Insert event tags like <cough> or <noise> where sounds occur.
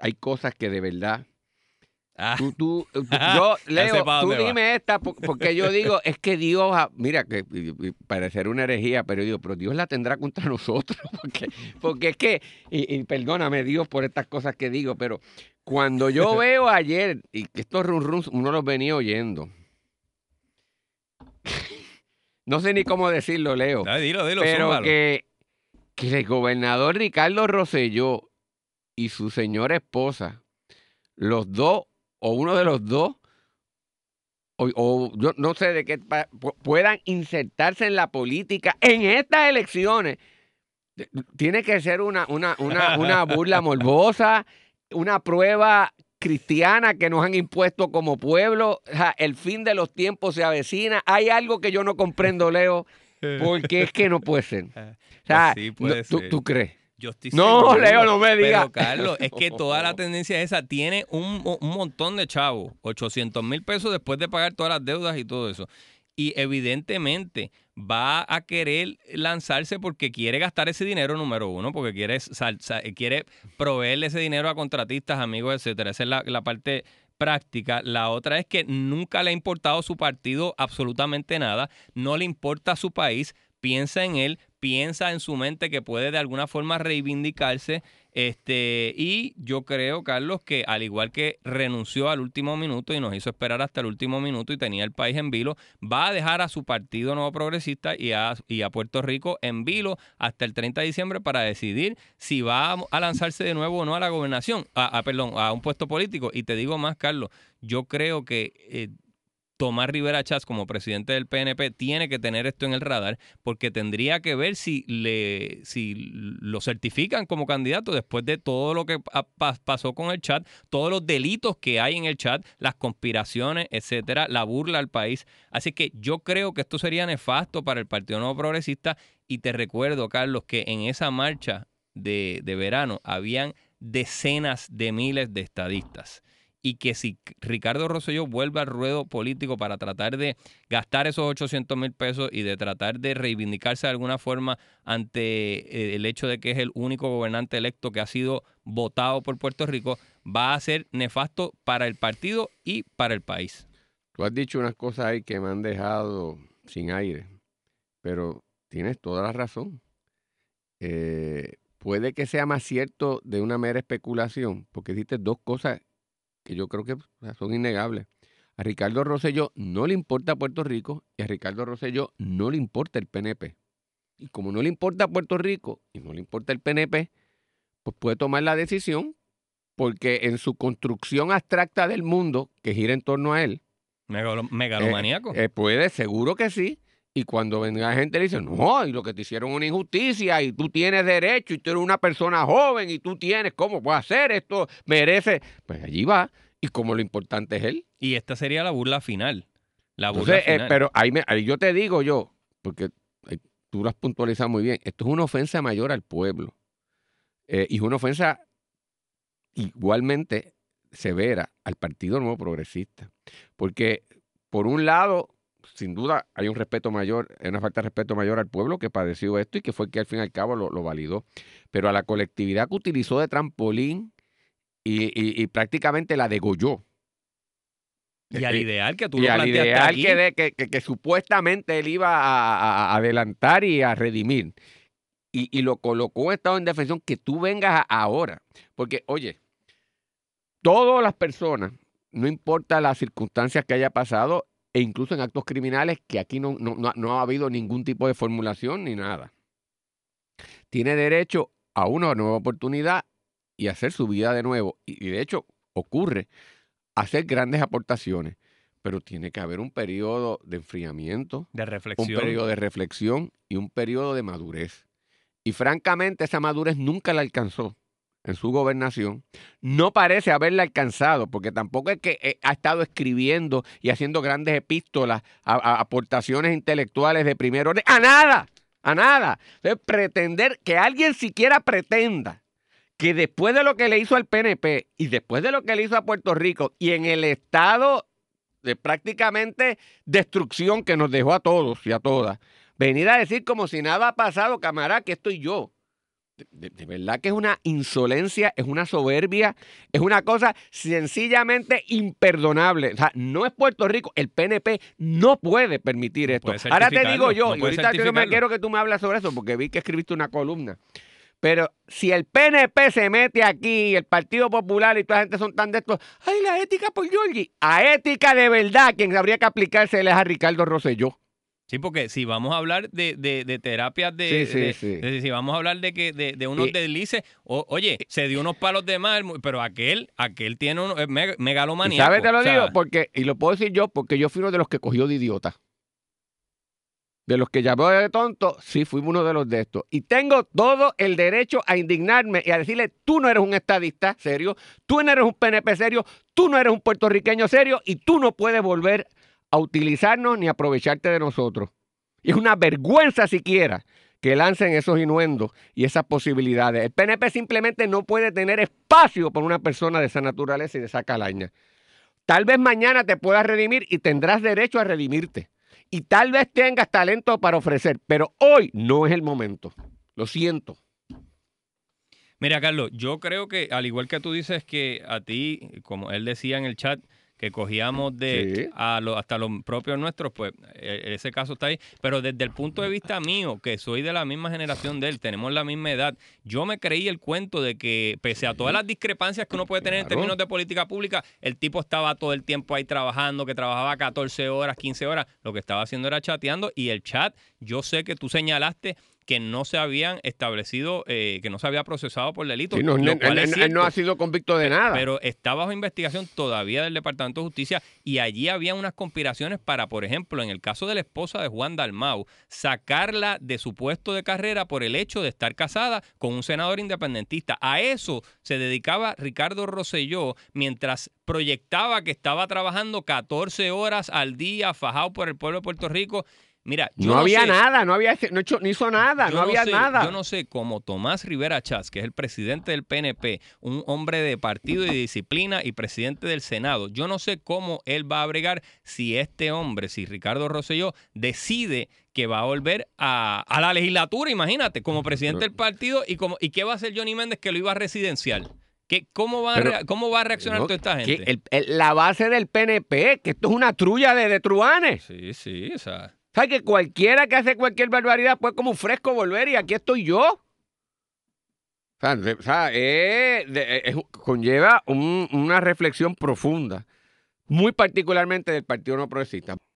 hay cosas que de verdad Ah, Tú, tú, <laughs> yo, Leo, tú va. dime esta, po- porque yo digo, es que Dios, mira, que parecer una herejía, pero yo digo, pero Dios la tendrá contra <laughs> nosotros, porque, porque es que, y, y perdóname Dios por estas cosas que digo, pero cuando yo <laughs> veo ayer, y que estos run runs uno los venía oyendo, no sé ni cómo decirlo, Leo, dale, dilo, dilo, pero que, que el gobernador Ricardo Rosselló y su señora esposa, los dos, o uno de los dos, o, o yo no sé de qué, puedan insertarse en la política en estas elecciones. Tiene que ser una, una, una, una burla <laughs> morbosa, una prueba cristiana que nos han impuesto como pueblo. O sea, el fin de los tiempos se avecina. Hay algo que yo no comprendo, Leo, <laughs> porque es que no puede ser. O sea, sí, puede no- ¿tú, ser. tú crees? Yo estoy No, seguro. Leo, no me digas. Pero, Carlos, es que toda la <laughs> tendencia esa tiene un, un montón de chavos, 800 mil pesos después de pagar todas las deudas y todo eso. Y evidentemente va a querer lanzarse porque quiere gastar ese dinero, número uno, porque quiere, sal- sa- quiere proveerle ese dinero a contratistas, amigos, etcétera. Esa es la, la parte práctica. La otra es que nunca le ha importado su partido absolutamente nada, no le importa su país, piensa en él, piensa en su mente que puede de alguna forma reivindicarse. Este, y yo creo, Carlos, que al igual que renunció al último minuto y nos hizo esperar hasta el último minuto y tenía el país en vilo, va a dejar a su partido nuevo progresista y a, y a Puerto Rico en vilo hasta el 30 de diciembre para decidir si va a, lanzarse de nuevo o no a la gobernación, a, a- perdón, a un puesto político. Y te digo más, Carlos, yo creo que eh, Tomás Rivera Chats como presidente del PNP tiene que tener esto en el radar porque tendría que ver si le si lo certifican como candidato después de todo lo que pa- pa- pasó con el chat, todos los delitos que hay en el chat, las conspiraciones, etcétera, la burla al país. Así que yo creo que esto sería nefasto para el Partido Nuevo Progresista y te recuerdo, Carlos, que en esa marcha de, de verano habían decenas de miles de estadistas y que si Ricardo Rosselló vuelve al ruedo político para tratar de gastar esos 800 mil pesos y de tratar de reivindicarse de alguna forma ante eh, el hecho de que es el único gobernante electo que ha sido votado por Puerto Rico, va a ser nefasto para el partido y para el país. Tú has dicho unas cosas ahí que me han dejado sin aire, pero tienes toda la razón. Eh, puede que sea más cierto de una mera especulación, porque dijiste dos cosas que yo creo que son innegables. A Ricardo Rosselló no le importa Puerto Rico y a Ricardo Rosselló no le importa el PNP. Y como no le importa Puerto Rico y no le importa el PNP, pues puede tomar la decisión porque en su construcción abstracta del mundo que gira en torno a él, Megalo- megalomaníaco. eh, puede, seguro que sí. Y cuando venga gente le dice, no, y lo que te hicieron una injusticia, y tú tienes derecho, y tú eres una persona joven, y tú tienes, ¿cómo puedo hacer esto? Merece. Pues allí va. Y como lo importante es él. y esta sería la burla final. La burla Entonces, eh, final. pero ahí, me- ahí yo te digo yo, porque eh, tú lo has puntualizado muy bien, esto es una ofensa mayor al pueblo. Eh, y es una ofensa igualmente severa al Partido Nuevo Progresista. Porque, por un lado, sin duda hay un respeto mayor, hay una falta de respeto mayor al pueblo que padeció esto y que fue el que al fin y al cabo lo, lo validó. Pero a la colectividad que utilizó de trampolín y, y- y prácticamente la degolló. y al eh, ideal que tú Y lo al ideal aquí, que, de- que, que- que supuestamente él iba a, adelantar y a redimir. Y, y lo colocó en estado de indefensión que tú vengas ahora. Porque, oye, todas las personas, no importa las circunstancias que haya pasado, e incluso en actos criminales, que aquí no, no- no ha- no ha habido ningún tipo de formulación ni nada, tiene derecho a una nueva oportunidad y hacer su vida de nuevo. Y, de hecho, ocurre hacer grandes aportaciones, pero tiene que haber un periodo de enfriamiento, de un reflexión. periodo de reflexión y un periodo de madurez. Y francamente esa madurez nunca la alcanzó en su gobernación. No parece haberla alcanzado, porque tampoco es que eh, ha estado escribiendo y haciendo grandes epístolas, a- aportaciones intelectuales de primer orden. ¡A nada! ¡A nada! Entonces, pretender que alguien siquiera pretenda que después de lo que le hizo al PNP y después de lo que le hizo a Puerto Rico y en el estado de prácticamente destrucción que nos dejó a todos y a todas, venir a decir como si nada ha pasado, camarada, que estoy yo. De, de verdad que es una insolencia, es una soberbia, es una cosa sencillamente imperdonable. O sea, no es Puerto Rico, el PNP no puede permitir esto. puede Ahora te digo yo, no y ahorita yo me quiero que tú me hables sobre eso, porque vi que escribiste una columna. Pero si el PNP se mete aquí, el Partido Popular y toda la gente son tan de estos, ay, la ética por Giorgi. A ética de verdad, quien habría que aplicársele es a Ricardo Rosselló. Sí, porque si vamos a hablar de, de, de terapias de, Sí, sí, de- sí. de- si vamos a hablar de que de, de unos deslices, o- oye, se dio unos palos de mal, pero aquel, aquel tiene un es meg- ¿Y megalomaníaco. sabes? Te lo digo, porque, y lo puedo decir yo, porque yo fui uno de los que cogió de idiota. De los que llamó de tonto, sí, fui uno de los de estos. Y tengo todo el derecho a indignarme y a decirle, tú no eres un estadista serio, tú no eres un PNP serio, tú no eres un puertorriqueño serio y tú no puedes volver a utilizarnos ni aprovecharte de nosotros. Y es una vergüenza siquiera que lancen esos inuendos y esas posibilidades. El PNP simplemente no puede tener espacio para una persona de esa naturaleza y de esa calaña. Tal vez mañana te puedas redimir y tendrás derecho a redimirte. Y tal vez tengas talento para ofrecer, pero hoy no es el momento. Lo siento. Mira, Carlos, yo creo que al igual que tú dices que a ti, como él decía en el chat, que cogíamos de Sí. a lo- hasta los propios nuestros, pues e- ese caso está ahí. Pero desde el punto de vista mío, que soy de la misma generación de él, tenemos la misma edad, yo me creí el cuento de que pese a todas las discrepancias que uno puede tener en términos de política pública, el tipo estaba todo el tiempo ahí trabajando, que trabajaba 14 horas, 15 horas, lo que estaba haciendo era chateando y el chat, yo sé que tú señalaste que no se habían establecido, eh, que no se había procesado por delito. Sí, no, lo él- cual él- es él no ha sido convicto de nada. Pero está bajo investigación todavía del Departamento de Justicia y allí había unas conspiraciones para, por ejemplo, en el caso de la esposa de Juan Dalmau, sacarla de su puesto de carrera por el hecho de estar casada con un senador independentista. A eso se dedicaba Ricardo Rosselló mientras proyectaba que estaba trabajando 14 horas al día fajado por el pueblo de Puerto Rico. Mira, yo no, había sé- nada, no había no, hecho, no hizo nada, no había sé- nada. Yo no sé cómo Tomás Rivera Chats, que es el presidente del PNP, un hombre de partido y de disciplina y presidente del Senado, yo no sé cómo él va a bregar si este hombre, si Ricardo Rosselló, decide que va a volver a, a la legislatura, imagínate, como presidente del partido y, como, y qué va a hacer Johnny Méndez que lo iba a residencial. ¿Qué, cómo, va a Pero- ¿Cómo va a reaccionar No, toda esta gente? el- el- la base del PNP, que esto es una trulla de, de truanes. Sí, sí, o sea. ¿Sabes que cualquiera que hace cualquier barbaridad puede como un fresco volver y aquí estoy yo? O sea, o sea, eh, eh, conlleva un- una reflexión profunda, muy particularmente del Partido No Progresista.